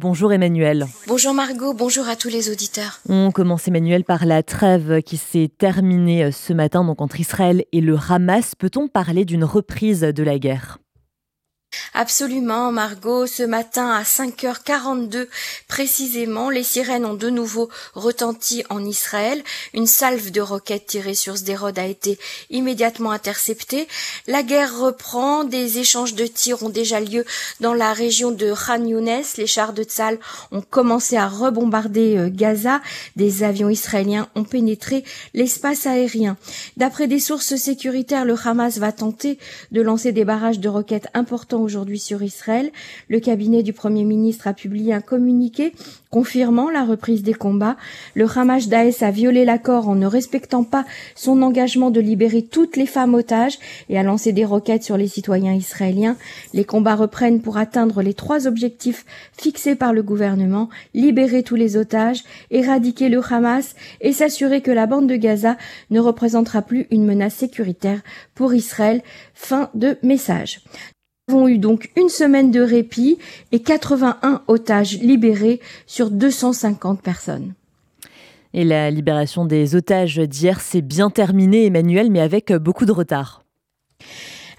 Bonjour Emmanuel. Bonjour Margot, bonjour à tous les auditeurs. On commence Emmanuel par la trêve qui s'est terminée ce matin donc entre Israël et le Hamas. Peut-on parler d'une reprise de la guerre? Absolument, Margot. Ce matin, à 5h42 précisément, les sirènes ont de nouveau retenti en Israël. Une salve de roquettes tirées sur Sderot a été immédiatement interceptée. La guerre reprend. Des échanges de tirs ont déjà lieu dans la région de Khan Younes. Les chars de Tzal ont commencé à rebombarder euh, Gaza. Des avions israéliens ont pénétré l'espace aérien. D'après des sources sécuritaires, le Hamas va tenter de lancer des barrages de roquettes importants aujourd'hui sur Israël. Le cabinet du Premier ministre a publié un communiqué confirmant la reprise des combats. Le Hamas Daesh a violé l'accord en ne respectant pas son engagement de libérer toutes les femmes otages et a lancé des roquettes sur les citoyens israéliens. Les combats reprennent pour atteindre les trois objectifs fixés par le gouvernement, libérer tous les otages, éradiquer le Hamas et s'assurer que la bande de Gaza ne représentera plus une menace sécuritaire pour Israël. Fin de message. Avons eu donc une semaine de répit et 81 otages libérés sur 250 personnes. Et la libération des otages d'hier s'est bien terminée, Emmanuel, mais avec beaucoup de retard.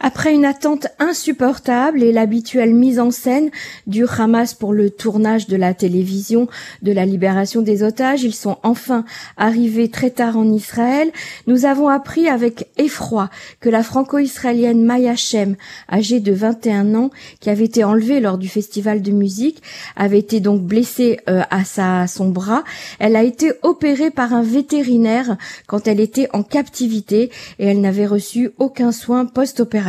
Après une attente insupportable et l'habituelle mise en scène du Hamas pour le tournage de la télévision de la libération des otages, ils sont enfin arrivés très tard en Israël. Nous avons appris avec effroi que la franco-israélienne Maya Shem, âgée de 21 ans, qui avait été enlevée lors du festival de musique, avait été donc blessée euh, à sa, son bras. Elle a été opérée par un vétérinaire quand elle était en captivité et elle n'avait reçu aucun soin post-opératoire.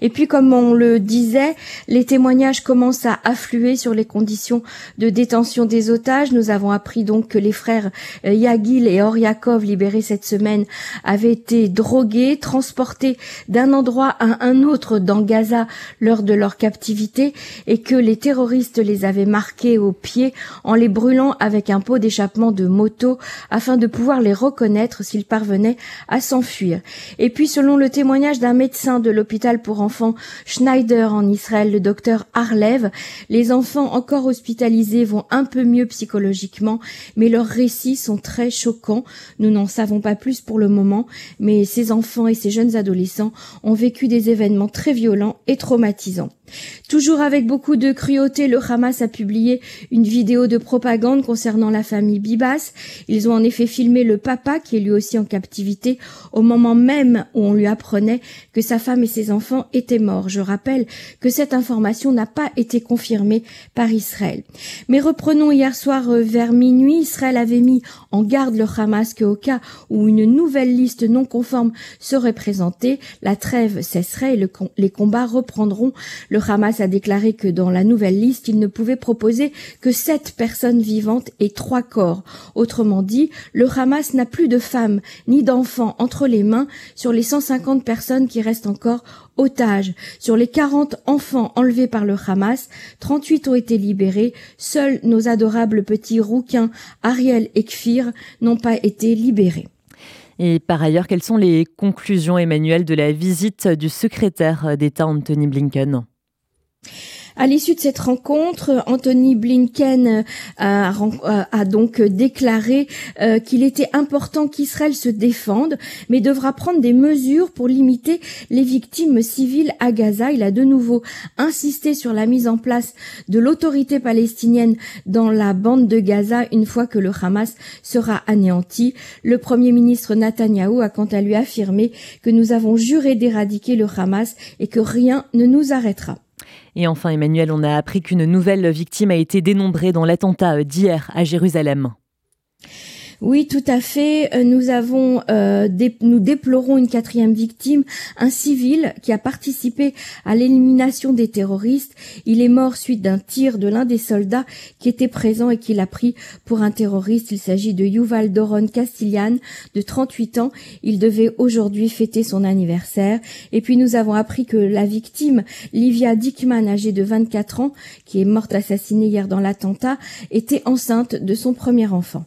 Et puis, comme on le disait, les témoignages commencent à affluer sur les conditions de détention des otages. Nous avons appris donc que les frères euh, Yagil et Oryakov, libérés cette semaine, avaient été drogués, transportés d'un endroit à un autre dans Gaza lors de leur captivité et que les terroristes les avaient marqués aux pieds en les brûlant avec un pot d'échappement de moto afin de pouvoir les reconnaître s'ils parvenaient à s'enfuir. Et puis, selon le témoignage d'un médecin de l'hôpital pour enfants Schneider en Israël, le docteur Arlev. Les enfants encore hospitalisés vont un peu mieux psychologiquement, mais leurs récits sont très choquants. Nous n'en savons pas plus pour le moment, mais ces enfants et ces jeunes adolescents ont vécu des événements très violents et traumatisants. Toujours avec beaucoup de cruauté, le Hamas a publié une vidéo de propagande concernant la famille Bibas. Ils ont en effet filmé le papa, qui est lui aussi en captivité, au moment même où on lui apprenait que sa femme et ses enfants étaient morts. Je rappelle que cette information n'a pas été confirmée par Israël. Mais reprenons hier soir euh, vers minuit, Israël avait mis en garde le Hamas qu'au cas où une nouvelle liste non conforme serait présentée, la trêve cesserait et les combats reprendront. Hamas a déclaré que dans la nouvelle liste, il ne pouvait proposer que sept personnes vivantes et trois corps. Autrement dit, le Hamas n'a plus de femmes ni d'enfants entre les mains sur les 150 personnes qui restent encore otages. Sur les 40 enfants enlevés par le Hamas, 38 ont été libérés. Seuls nos adorables petits rouquins Ariel et Kfir n'ont pas été libérés. Et par ailleurs, quelles sont les conclusions, Emmanuel, de la visite du secrétaire d'État Anthony Blinken? À l'issue de cette rencontre, Anthony Blinken a, donc déclaré euh, qu'il était important qu'Israël se défende, mais devra prendre des mesures pour limiter les victimes civiles à Gaza. Il a de nouveau insisté sur la mise en place de l'autorité palestinienne dans la bande de Gaza une fois que le Hamas sera anéanti. Le premier ministre Netanyahou a quant à lui affirmé que nous avons juré d'éradiquer le Hamas et que rien ne nous arrêtera. Et enfin, Emmanuel, on a appris qu'une nouvelle victime a été dénombrée dans l'attentat d'hier à Jérusalem. Oui, tout à fait. Euh, nous avons, euh, nous déplorons une quatrième victime, un civil qui a participé à l'élimination des terroristes. Il est mort suite d'un tir de l'un des soldats qui était présent et qui l'a pris pour un terroriste. Il s'agit de Yuval Doron Castillan, de 38 ans. Il devait aujourd'hui fêter son anniversaire. Et puis nous avons appris que la victime, Livia Dickman, âgée de 24 ans, qui est morte assassinée hier dans l'attentat, était enceinte de son premier enfant.